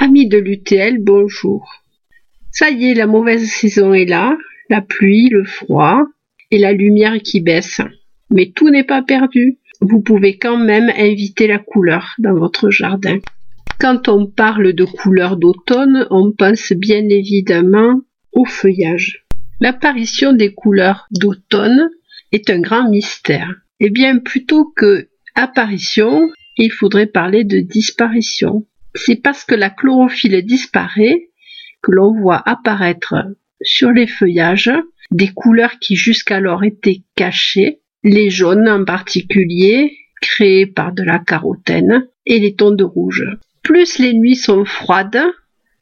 Amis de l'UTL, bonjour. Ça y est, la mauvaise saison est là, la pluie, le froid et la lumière qui baisse. Mais tout n'est pas perdu. Vous pouvez quand même inviter la couleur dans votre jardin. Quand on parle de couleur d'automne, on pense bien évidemment au feuillage. L'apparition des couleurs d'automne est un grand mystère. Eh bien, plutôt que apparition, il faudrait parler de disparition c'est parce que la chlorophylle disparaît que l'on voit apparaître sur les feuillages des couleurs qui jusqu'alors étaient cachées, les jaunes en particulier, créés par de la carotène, et les tons de rouge. Plus les nuits sont froides,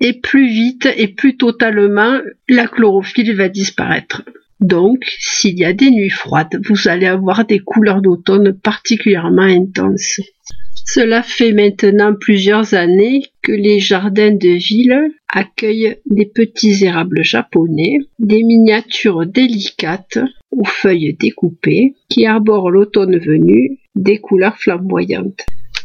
et plus vite et plus totalement la chlorophylle va disparaître. Donc, s'il y a des nuits froides, vous allez avoir des couleurs d'automne particulièrement intenses. Cela fait maintenant plusieurs années que les jardins de ville accueillent des petits érables japonais, des miniatures délicates aux feuilles découpées qui arborent l'automne venu des couleurs flamboyantes.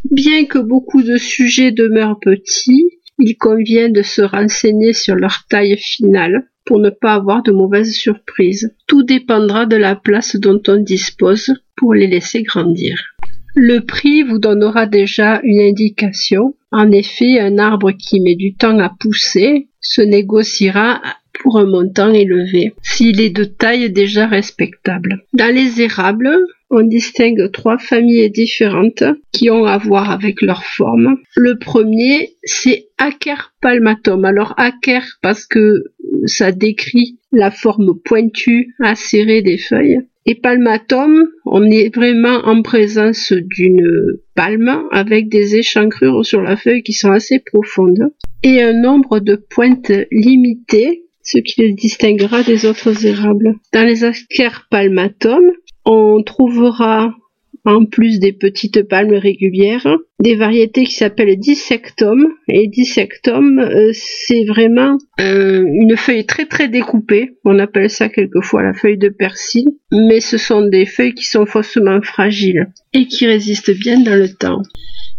Bien que beaucoup de sujets demeurent petits, il convient de se renseigner sur leur taille finale pour ne pas avoir de mauvaises surprises. Tout dépendra de la place dont on dispose pour les laisser grandir. Le prix vous donnera déjà une indication. En effet, un arbre qui met du temps à pousser se négociera pour un montant élevé, s'il est de taille déjà respectable. Dans les érables, on distingue trois familles différentes qui ont à voir avec leur forme. Le premier, c'est Acer palmatum. Alors Acer parce que ça décrit la forme pointue, acérée des feuilles. Et palmatum, on est vraiment en présence d'une palme avec des échancrures sur la feuille qui sont assez profondes et un nombre de pointes limité, ce qui le distinguera des autres érables. Dans les Acer palmatum, on trouvera en plus des petites palmes régulières, des variétés qui s'appellent dissectum. Et dissectum, euh, c'est vraiment euh, une feuille très très découpée. On appelle ça quelquefois la feuille de persil. Mais ce sont des feuilles qui sont faussement fragiles et qui résistent bien dans le temps.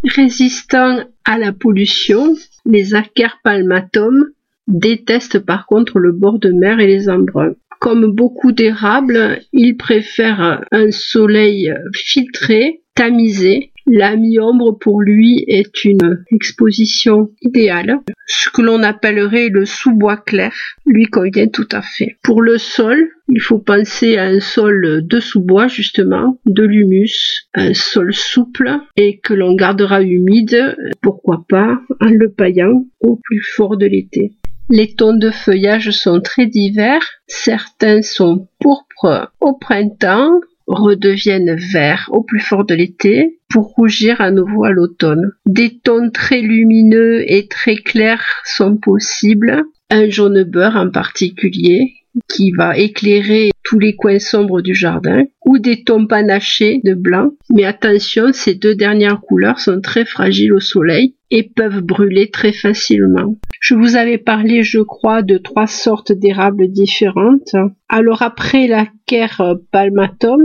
Résistant à la pollution, les Acer palmatum détestent par contre le bord de mer et les embruns. Comme beaucoup d'érables, il préfère un soleil filtré, tamisé. La mi-ombre pour lui est une exposition idéale. Ce que l'on appellerait le sous-bois clair lui convient tout à fait. Pour le sol, il faut penser à un sol de sous-bois justement, de l'humus, un sol souple et que l'on gardera humide, pourquoi pas en le paillant au plus fort de l'été. Les tons de feuillage sont très divers. Certains sont pourpres au printemps, redeviennent verts au plus fort de l'été, pour rougir à nouveau à l'automne. Des tons très lumineux et très clairs sont possibles, un jaune beurre en particulier, qui va éclairer tous les coins sombres du jardin, ou des tons panachés de blanc. Mais attention, ces deux dernières couleurs sont très fragiles au soleil et peuvent brûler très facilement. Je vous avais parlé, je crois, de trois sortes d'érables différentes. Alors après la Ker palmatum,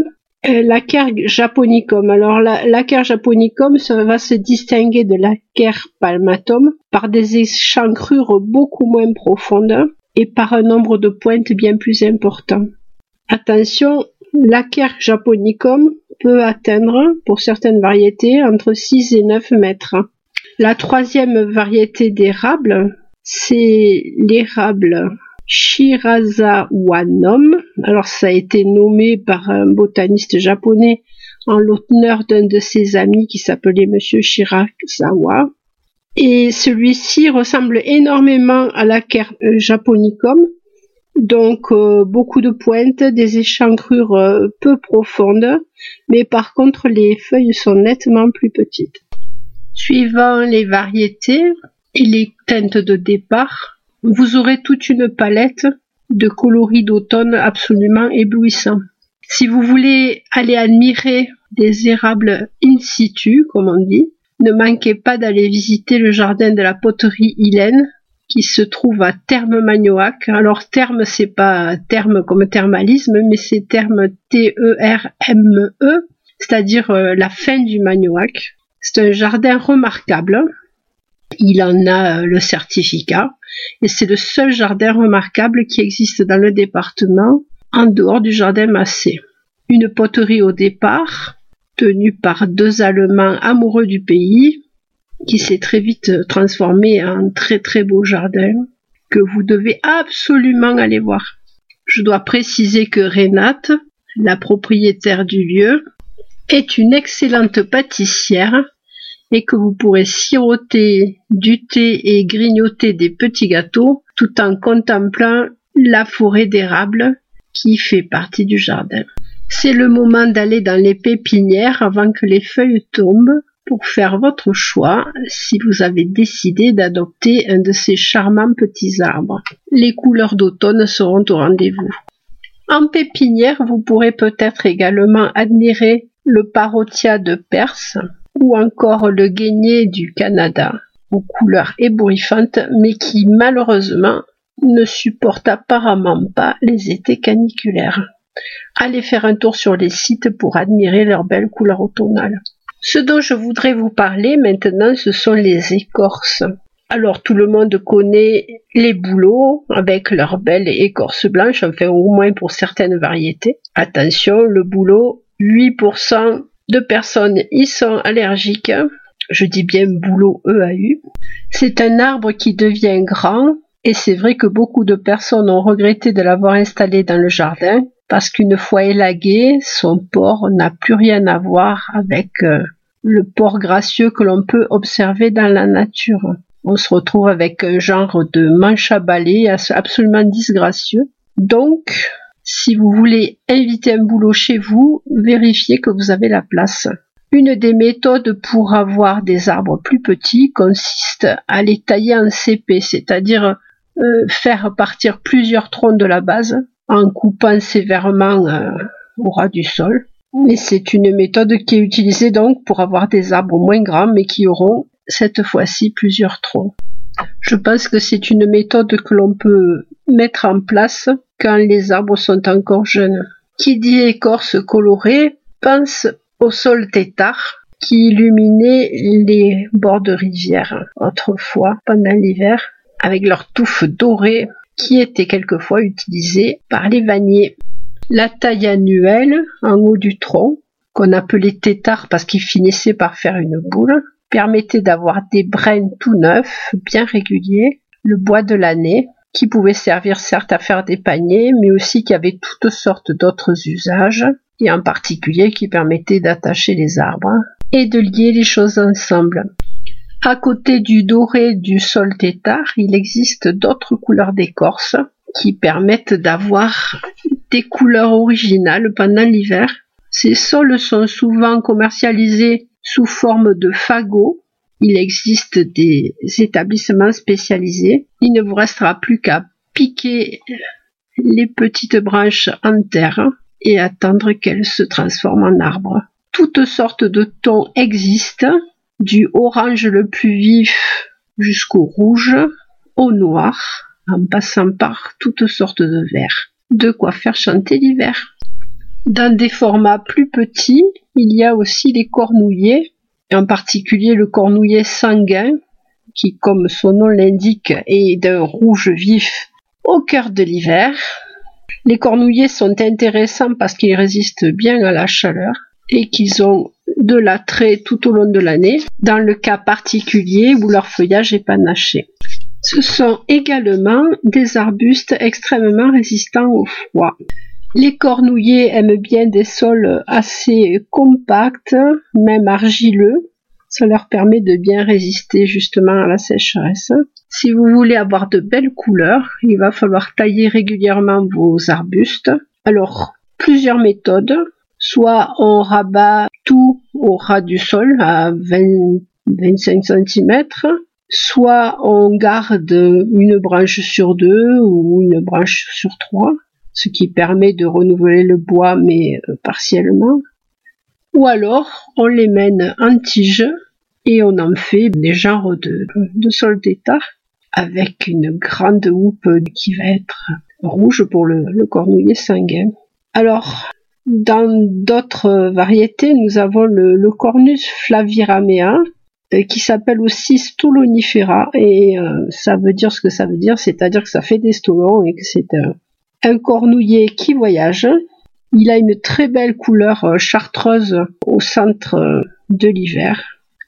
euh, la Ker japonicum. Alors la, la japonicum va se distinguer de la Ker palmatum par des échancrures beaucoup moins profondes et par un nombre de pointes bien plus important. Attention, l'Acer japonicum peut atteindre, pour certaines variétés, entre 6 et 9 mètres. La troisième variété d'érable, c'est l'érable Shirazawanum. Alors ça a été nommé par un botaniste japonais en l'honneur d'un de ses amis qui s'appelait Monsieur Shirazawa et celui-ci ressemble énormément à la euh, japonicum, donc euh, beaucoup de pointes, des échancrures euh, peu profondes, mais par contre les feuilles sont nettement plus petites. Suivant les variétés et les teintes de départ, vous aurez toute une palette de coloris d'automne absolument éblouissants. Si vous voulez aller admirer des érables in situ, comme on dit, ne manquez pas d'aller visiter le jardin de la poterie Hélène qui se trouve à Terme Magnoac. Alors terme c'est pas terme comme thermalisme mais c'est terme T-E-R-M-E, e, c'est-à-dire euh, la fin du Magnoac. C'est un jardin remarquable Il en a euh, le certificat et c'est le seul jardin remarquable qui existe dans le département en dehors du jardin Massé. Une poterie au départ, tenue par deux Allemands amoureux du pays, qui s'est très vite transformé en très très beau jardin que vous devez absolument aller voir. Je dois préciser que Renate, la propriétaire du lieu, est une excellente pâtissière et que vous pourrez siroter du thé et grignoter des petits gâteaux tout en contemplant la forêt d'érable qui fait partie du jardin. C'est le moment d'aller dans les pépinières avant que les feuilles tombent pour faire votre choix si vous avez décidé d'adopter un de ces charmants petits arbres. Les couleurs d'automne seront au rendez-vous. En pépinière, vous pourrez peut-être également admirer le parotia de Perse ou encore le guénier du Canada, aux couleurs ébouriffantes mais qui malheureusement ne supporte apparemment pas les étés caniculaires. Allez faire un tour sur les sites pour admirer leurs belles couleurs automnales. Ce dont je voudrais vous parler maintenant, ce sont les écorces. Alors tout le monde connaît les bouleaux avec leurs belles écorces blanches, enfin au moins pour certaines variétés. Attention, le bouleau, 8% de personnes y sont allergiques. Je dis bien bouleau EAU. C'est un arbre qui devient grand et c'est vrai que beaucoup de personnes ont regretté de l'avoir installé dans le jardin parce qu'une fois élagué, son port n'a plus rien à voir avec euh, le port gracieux que l'on peut observer dans la nature. On se retrouve avec un genre de manche à balai absolument disgracieux. Donc, si vous voulez inviter un boulot chez vous, vérifiez que vous avez la place. Une des méthodes pour avoir des arbres plus petits consiste à les tailler en CP, c'est-à-dire euh, faire partir plusieurs troncs de la base en coupant sévèrement euh, au ras du sol. Mais c'est une méthode qui est utilisée donc pour avoir des arbres moins grands mais qui auront cette fois-ci plusieurs troncs. Je pense que c'est une méthode que l'on peut mettre en place quand les arbres sont encore jeunes. Qui dit écorce colorée pense au sol tétard qui illuminait les bords de rivière autrefois pendant l'hiver avec leurs touffes dorées qui étaient quelquefois utilisées par les vanniers. La taille annuelle en haut du tronc, qu'on appelait tétard parce qu'il finissait par faire une boule, permettait d'avoir des brins tout neufs, bien réguliers, le bois de l'année, qui pouvait servir certes à faire des paniers, mais aussi qui avait toutes sortes d'autres usages, et en particulier qui permettait d'attacher les arbres et de lier les choses ensemble. À côté du doré du sol tétard, il existe d'autres couleurs d'écorce qui permettent d'avoir des couleurs originales pendant l'hiver. Ces sols sont souvent commercialisés sous forme de fagots. Il existe des établissements spécialisés. Il ne vous restera plus qu'à piquer les petites branches en terre et attendre qu'elles se transforment en arbres. Toutes sortes de tons existent du orange le plus vif jusqu'au rouge, au noir, en passant par toutes sortes de verts. De quoi faire chanter l'hiver. Dans des formats plus petits, il y a aussi les cornouillers, en particulier le cornouiller sanguin, qui, comme son nom l'indique, est d'un rouge vif au cœur de l'hiver. Les cornouillers sont intéressants parce qu'ils résistent bien à la chaleur et qu'ils ont de l'attrait tout au long de l'année, dans le cas particulier où leur feuillage est panaché. Ce sont également des arbustes extrêmement résistants au froid. Les cornouillers aiment bien des sols assez compacts, même argileux. Ça leur permet de bien résister justement à la sécheresse. Si vous voulez avoir de belles couleurs, il va falloir tailler régulièrement vos arbustes. Alors, plusieurs méthodes soit on rabat tout au ras du sol à 20, 25 cm, soit on garde une branche sur deux ou une branche sur trois, ce qui permet de renouveler le bois mais euh, partiellement. Ou alors on les mène en tige et on en fait des genres de, de sol d'état avec une grande houppe qui va être rouge pour le, le cornouiller sanguin. Alors, dans d'autres variétés, nous avons le, Cornus flaviramea, euh, qui s'appelle aussi Stolonifera et euh, ça veut dire ce que ça veut dire, c'est-à-dire que ça fait des stolons et que c'est un cornouiller qui voyage. Il a une très belle couleur chartreuse au centre de l'hiver.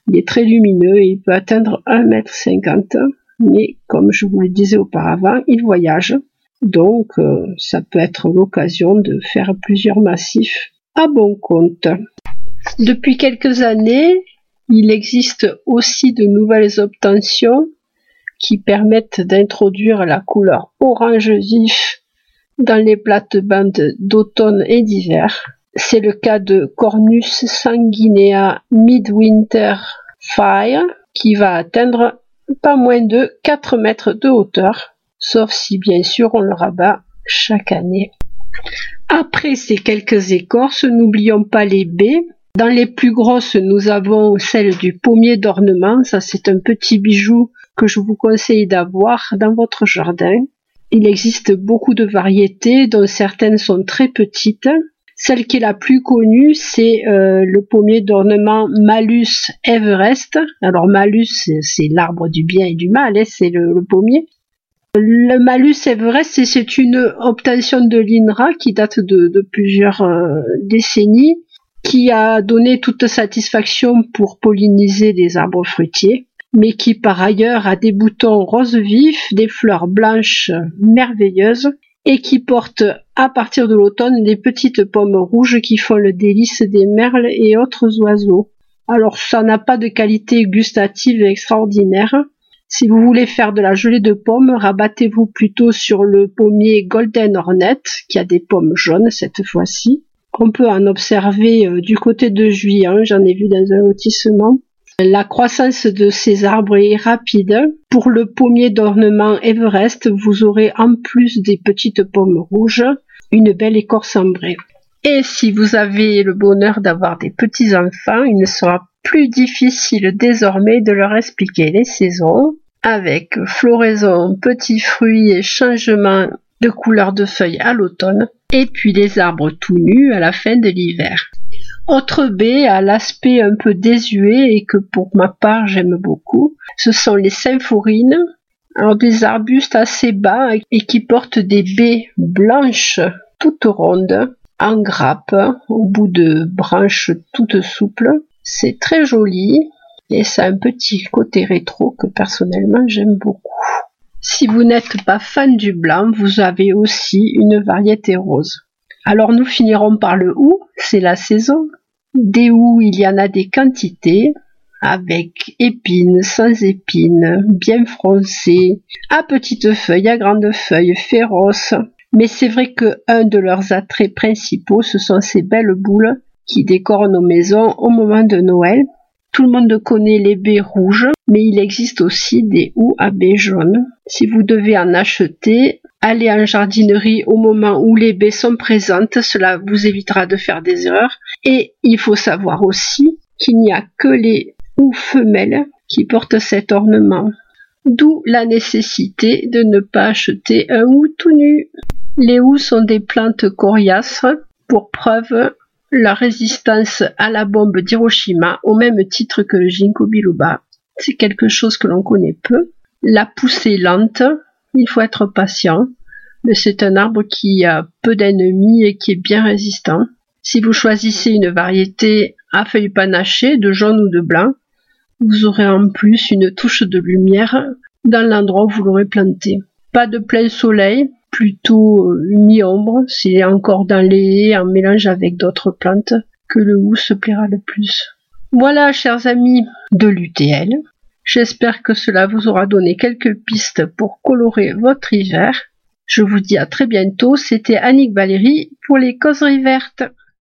Il est très lumineux et il peut atteindre 1m50, mais comme je vous le disais auparavant, il voyage. Donc ça peut être l'occasion de faire plusieurs massifs à bon compte. Depuis quelques années, il existe aussi de nouvelles obtentions qui permettent d'introduire la couleur orange vif dans les plates-bandes d'automne et d'hiver. C'est le cas de Cornus sanguinea midwinter fire qui va atteindre pas moins de 4 mètres de hauteur, sauf si bien sûr on le rabat chaque année. Après ces quelques écorces, n'oublions pas les baies. Dans les plus grosses, nous avons celle du pommier d'ornement. Ça, c'est un petit bijou que je vous conseille d'avoir dans votre jardin. Il existe beaucoup de variétés, dont certaines sont très petites. Celle qui est la plus connue, c'est euh, le pommier d'ornement Malus Everest. Alors Malus, c'est l'arbre du bien et du mal, hein, c'est le, pommier. Le malus Everest, c'est une obtention de l'INRA qui date de, plusieurs euh, décennies, qui a donné toute satisfaction pour polliniser les arbres fruitiers, mais qui par ailleurs a des boutons roses vifs, des fleurs blanches merveilleuses, et qui porte à partir de l'automne des petites pommes rouges qui font le délice des merles et autres oiseaux. Alors ça n'a pas de qualité gustative extraordinaire, si vous voulez faire de la gelée de pommes, rabattez-vous plutôt sur le pommier Golden Hornet, qui a des pommes jaunes cette fois-ci. On peut en observer euh, du côté de Juillet, j'en ai vu dans un lotissement. La croissance de ces arbres est rapide. Pour le pommier d'ornement Everest, vous aurez en plus des petites pommes rouges, une belle écorce ambrée. Et si vous avez le bonheur d'avoir des petits enfants, il ne sera plus difficile désormais de leur expliquer les saisons, avec floraison, petits fruits et changement de couleur de feuilles à l'automne, et puis les arbres tout nus à la fin de l'hiver. Autre baie à l'aspect un peu désuet et que pour ma part j'aime beaucoup, ce sont les symphorines, alors des arbustes assez bas et qui portent des baies blanches toutes rondes en grappe au bout de branches toutes souples c'est très joli et ça a un petit côté rétro que personnellement j'aime beaucoup. Si vous n'êtes pas fan du blanc, vous avez aussi une variété rose. Alors nous finirons par le hou, c'est la saison. Des houes, il y en a des quantités, avec épines, sans épines, bien froncées, à petites feuilles, à grandes feuilles, féroces. Mais c'est vrai que un de leurs attraits principaux, ce sont ces belles boules qui décorent nos maisons au moment de Noël. Tout le monde connaît les baies rouges, mais il existe aussi des houes à baies jaunes. Si vous devez en acheter, allez en jardinerie au moment où les baies sont présentes, cela vous évitera de faire des erreurs. Et il faut savoir aussi qu'il n'y a que les houes femelles qui portent cet ornement. D'où la nécessité de ne pas acheter un hou tout nu. Les houes sont des plantes coriaces. Pour preuve, la résistance à la bombe d'Hiroshima au même titre que le ginkgo biloba. C'est quelque chose que l'on connaît peu. La poussée lente, il faut être patient, mais c'est un arbre qui a peu d'ennemis et qui est bien résistant. Si vous choisissez une variété à feuilles panachées, de jaune ou de blanc, vous aurez en plus une touche de lumière dans l'endroit où vous l'aurez planté. Pas de plein soleil, plutôt euh, mi-ombre, c'est encore dans les haies en mélange avec d'autres plantes que le hou se plaira le plus. Voilà, chers amis de l'UTL. J'espère que cela vous aura donné quelques pistes pour colorer votre hiver. Je vous dis à très bientôt. C'était Annick Valérie pour les causeries vertes.